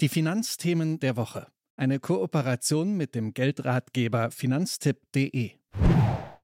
Die Finanzthemen der Woche. Eine Kooperation mit dem Geldratgeber finanztipp.de.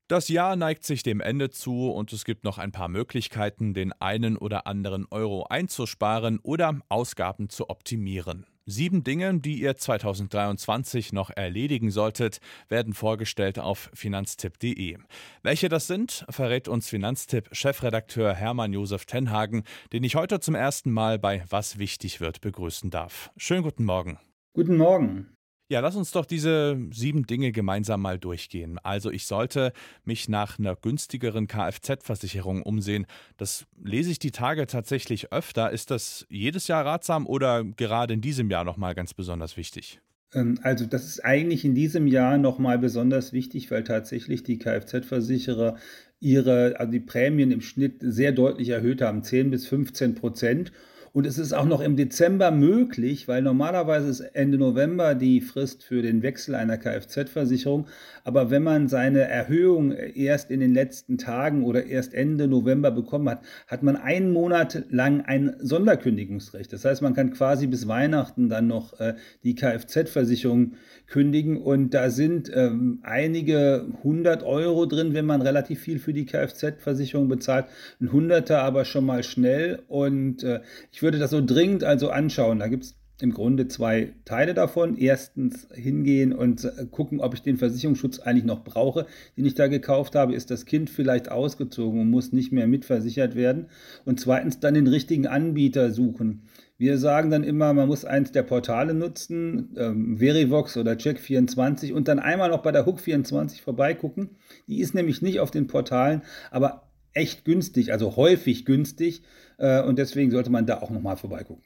Das Jahr neigt sich dem Ende zu und es gibt noch ein paar Möglichkeiten, den einen oder anderen Euro einzusparen oder Ausgaben zu optimieren. Sieben Dinge, die ihr 2023 noch erledigen solltet, werden vorgestellt auf finanztipp.de. Welche das sind, verrät uns Finanztipp-Chefredakteur Hermann Josef Tenhagen, den ich heute zum ersten Mal bei Was wichtig wird begrüßen darf. Schönen guten Morgen. Guten Morgen. Ja, lass uns doch diese sieben Dinge gemeinsam mal durchgehen. Also ich sollte mich nach einer günstigeren Kfz-Versicherung umsehen. Das lese ich die Tage tatsächlich öfter. Ist das jedes Jahr ratsam oder gerade in diesem Jahr nochmal ganz besonders wichtig? Ähm, also das ist eigentlich in diesem Jahr nochmal besonders wichtig, weil tatsächlich die Kfz-Versicherer ihre, also die Prämien im Schnitt sehr deutlich erhöht haben, 10 bis 15 Prozent. Und es ist auch noch im Dezember möglich, weil normalerweise ist Ende November die Frist für den Wechsel einer Kfz-Versicherung. Aber wenn man seine Erhöhung erst in den letzten Tagen oder erst Ende November bekommen hat, hat man einen Monat lang ein Sonderkündigungsrecht. Das heißt, man kann quasi bis Weihnachten dann noch äh, die Kfz-Versicherung kündigen. Und da sind ähm, einige hundert Euro drin, wenn man relativ viel für die Kfz-Versicherung bezahlt. Ein Hunderter aber schon mal schnell. Und äh, ich würde das so dringend also anschauen. Da gibt es im Grunde zwei Teile davon. Erstens hingehen und äh, gucken, ob ich den Versicherungsschutz eigentlich noch brauche, den ich da gekauft habe. Ist das Kind vielleicht ausgezogen und muss nicht mehr mitversichert werden? Und zweitens dann den richtigen Anbieter suchen. Wir sagen dann immer, man muss eins der Portale nutzen, ähm, Verivox oder Check24 und dann einmal noch bei der Hook24 vorbeigucken. Die ist nämlich nicht auf den Portalen, aber echt günstig, also häufig günstig äh, und deswegen sollte man da auch nochmal vorbeigucken.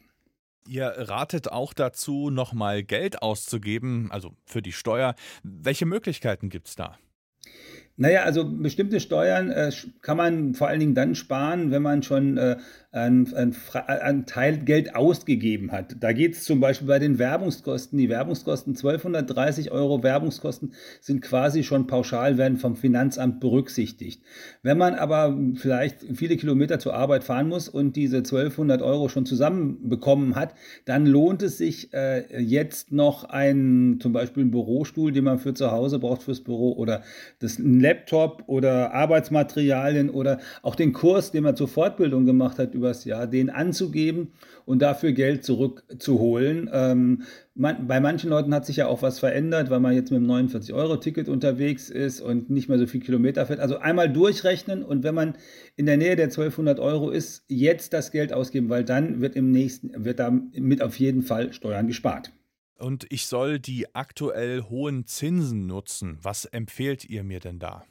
Ihr ratet auch dazu, nochmal Geld auszugeben, also für die Steuer. Welche Möglichkeiten gibt es da? Naja, also bestimmte Steuern äh, kann man vor allen Dingen dann sparen, wenn man schon äh, ein, ein, ein Teil Geld ausgegeben hat. Da geht es zum Beispiel bei den Werbungskosten. Die Werbungskosten, 1230 Euro Werbungskosten sind quasi schon pauschal, werden vom Finanzamt berücksichtigt. Wenn man aber vielleicht viele Kilometer zur Arbeit fahren muss und diese 1200 Euro schon zusammenbekommen hat, dann lohnt es sich äh, jetzt noch ein, zum Beispiel einen Bürostuhl, den man für zu Hause braucht fürs Büro oder das Laptop oder Arbeitsmaterialien oder auch den Kurs, den man zur Fortbildung gemacht hat übers Jahr, den anzugeben und dafür Geld zurückzuholen. Ähm, man, bei manchen Leuten hat sich ja auch was verändert, weil man jetzt mit dem 49-Euro-Ticket unterwegs ist und nicht mehr so viel Kilometer fährt. Also einmal durchrechnen und wenn man in der Nähe der 1200 Euro ist, jetzt das Geld ausgeben, weil dann wird im nächsten, wird damit auf jeden Fall Steuern gespart. Und ich soll die aktuell hohen Zinsen nutzen. Was empfehlt ihr mir denn da?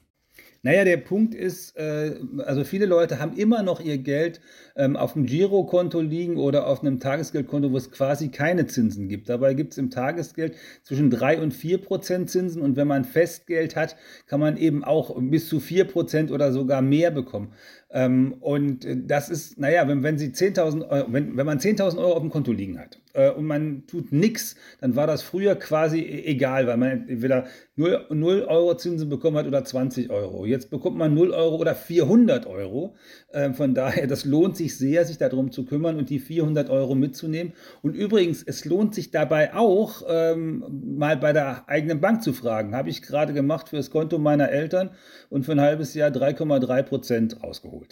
Naja, der Punkt ist, äh, also viele Leute haben immer noch ihr Geld ähm, auf dem Girokonto liegen oder auf einem Tagesgeldkonto, wo es quasi keine Zinsen gibt. Dabei gibt es im Tagesgeld zwischen 3 und 4 Prozent Zinsen und wenn man Festgeld hat, kann man eben auch bis zu 4 Prozent oder sogar mehr bekommen. Ähm, und das ist, naja, wenn, wenn, Sie 10.000 Euro, wenn, wenn man 10.000 Euro auf dem Konto liegen hat äh, und man tut nichts, dann war das früher quasi e-, egal, weil man entweder 0, 0 Euro Zinsen bekommen hat oder 20 Euro. Jetzt bekommt man 0 Euro oder 400 Euro. Äh, von daher, das lohnt sich sehr, sich darum zu kümmern und die 400 Euro mitzunehmen. Und übrigens, es lohnt sich dabei auch, ähm, mal bei der eigenen Bank zu fragen. Habe ich gerade gemacht für das Konto meiner Eltern und für ein halbes Jahr 3,3 Prozent rausgeholt geholt.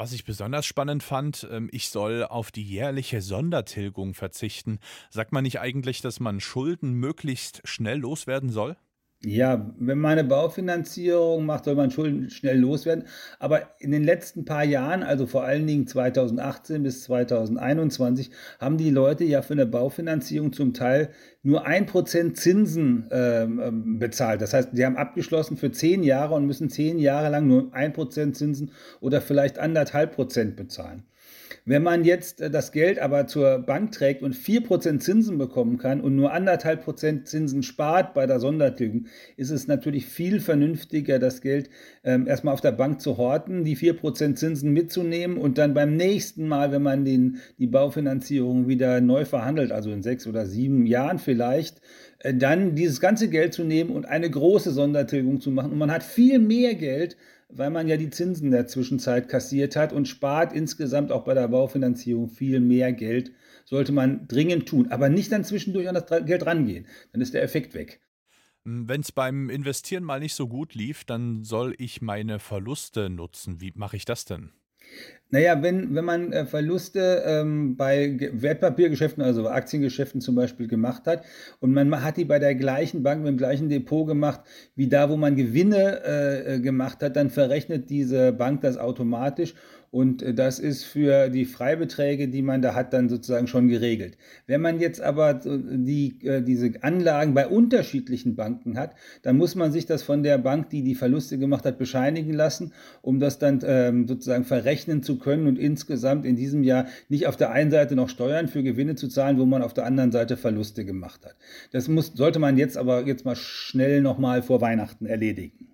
Was ich besonders spannend fand, ähm, ich soll auf die jährliche Sondertilgung verzichten. Sagt man nicht eigentlich, dass man Schulden möglichst schnell loswerden soll? Ja, wenn man eine Baufinanzierung macht, soll man Schulden schnell loswerden. Aber in den letzten paar Jahren, also vor allen Dingen 2018 bis 2021, haben die Leute ja für eine Baufinanzierung zum Teil nur ein Prozent Zinsen ähm, ähm, bezahlt. Das heißt, sie haben abgeschlossen für zehn Jahre und müssen zehn Jahre lang nur ein Prozent Zinsen oder vielleicht anderthalb Prozent bezahlen. Wenn man jetzt äh, das Geld aber zur Bank trägt und 4% Zinsen bekommen kann und nur anderthalb Prozent Zinsen spart bei der Sondertilgung, ist es natürlich viel vernünftiger, das Geld ähm, erstmal auf der Bank zu horten, die 4% Zinsen mitzunehmen und dann beim nächsten Mal, wenn man den, die Baufinanzierung wieder neu verhandelt, also in sechs oder sieben Jahren vielleicht, äh, dann dieses ganze Geld zu nehmen und eine große Sondertilgung zu machen. Und man hat viel mehr Geld, weil man ja die Zinsen in der Zwischenzeit kassiert hat und spart insgesamt auch bei der Baufinanzierung viel mehr Geld. Sollte man dringend tun, aber nicht dann zwischendurch an das Geld rangehen. Dann ist der Effekt weg. Hm, Wenn es beim Investieren mal nicht so gut lief, dann soll ich meine Verluste nutzen. Wie mache ich das denn? Naja, wenn, wenn man äh, Verluste ähm, bei Ge- Wertpapiergeschäften, also Aktiengeschäften zum Beispiel gemacht hat und man ma- hat die bei der gleichen Bank, mit dem gleichen Depot gemacht, wie da, wo man Gewinne äh, äh, gemacht hat, dann verrechnet diese Bank das automatisch und äh, das ist für die Freibeträge, die man da hat, dann sozusagen schon geregelt. Wenn man jetzt aber die, äh, diese Anlagen bei unterschiedlichen Banken hat, dann muss man sich das von der Bank, die die Verluste gemacht hat, bescheinigen lassen, um das dann ähm, sozusagen verrechnen zu können und insgesamt in diesem Jahr nicht auf der einen Seite noch Steuern für Gewinne zu zahlen, wo man auf der anderen Seite Verluste gemacht hat. Das muss, sollte man jetzt aber jetzt mal schnell nochmal vor Weihnachten erledigen.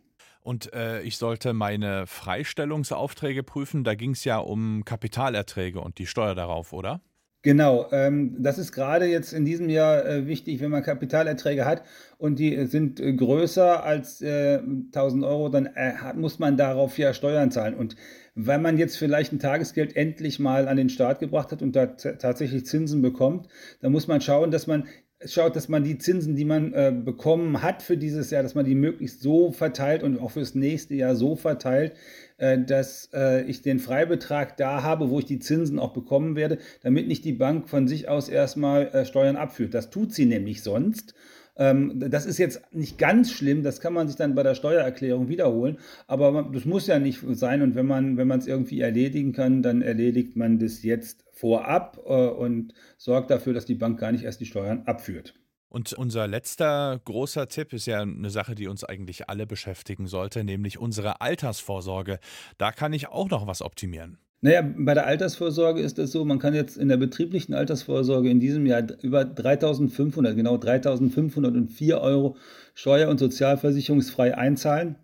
Und äh, ich sollte meine Freistellungsaufträge prüfen. Da ging es ja um Kapitalerträge und die Steuer darauf, oder? Genau, ähm, das ist gerade jetzt in diesem Jahr äh, wichtig, wenn man Kapitalerträge hat und die äh, sind äh, größer als äh, 1000 Euro, dann äh, hat, muss man darauf ja Steuern zahlen. Und wenn man jetzt vielleicht ein Tagesgeld endlich mal an den Start gebracht hat und da tatsächlich Zinsen bekommt, dann muss man schauen, dass man schaut, dass man die Zinsen, die man äh, bekommen hat für dieses Jahr, dass man die möglichst so verteilt und auch fürs nächste Jahr so verteilt, äh, dass äh, ich den Freibetrag da habe, wo ich die Zinsen auch bekommen werde, damit nicht die Bank von sich aus erstmal äh, Steuern abführt. Das tut sie nämlich sonst. Ähm, das ist jetzt nicht ganz schlimm, das kann man sich dann bei der Steuererklärung wiederholen, aber das muss ja nicht sein und wenn man wenn es irgendwie erledigen kann, dann erledigt man das jetzt vorab äh, und sorgt dafür, dass die Bank gar nicht erst die Steuern abführt. Und unser letzter großer Tipp ist ja eine Sache, die uns eigentlich alle beschäftigen sollte, nämlich unsere Altersvorsorge. Da kann ich auch noch was optimieren. Naja, bei der Altersvorsorge ist es so, man kann jetzt in der betrieblichen Altersvorsorge in diesem Jahr über 3.500, genau 3.504 Euro steuer- und sozialversicherungsfrei einzahlen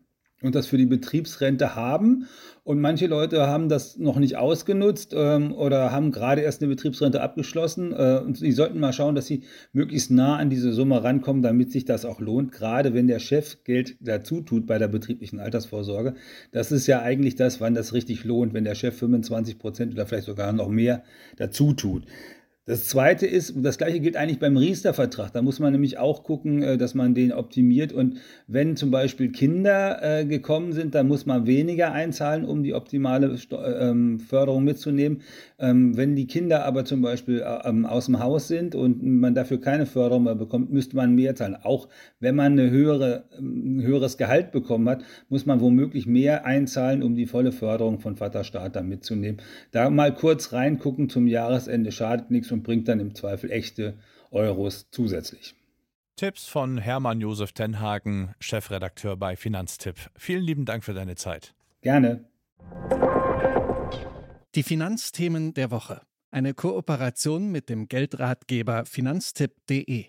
und das für die Betriebsrente haben. Und manche Leute haben das noch nicht ausgenutzt ähm, oder haben gerade erst eine Betriebsrente abgeschlossen. Äh, und sie sollten mal schauen, dass sie möglichst nah an diese Summe rankommen, damit sich das auch lohnt, gerade wenn der Chef Geld dazu tut bei der betrieblichen Altersvorsorge. Das ist ja eigentlich das, wann das richtig lohnt, wenn der Chef 25 Prozent oder vielleicht sogar noch mehr dazu tut. Das zweite ist, das gleiche gilt eigentlich beim Riester-Vertrag. Da muss man nämlich auch gucken, äh, dass man den optimiert. Und wenn zum Beispiel Kinder äh, gekommen sind, dann muss man weniger einzahlen, um die optimale ähm, Förderung mitzunehmen. Ähm, wenn die Kinder aber zum Beispiel äh, ähm, aus dem Haus sind und man dafür keine Förderung mehr bekommt, müsste man mehr zahlen. Auch wenn man eine höhere, ein höheres Gehalt bekommen hat, muss man womöglich mehr einzahlen, um die volle Förderung von Vaterstaat mitzunehmen. Da mal kurz reingucken zum Jahresende schadet nichts und bringt dann im Zweifel echte Euros zusätzlich. Tipps von Hermann Josef Tenhagen, Chefredakteur bei Finanztipp. Vielen lieben Dank für deine Zeit. Gerne. Die Finanzthemen der Woche. Eine Kooperation mit dem Geldratgeber finanztipp.de.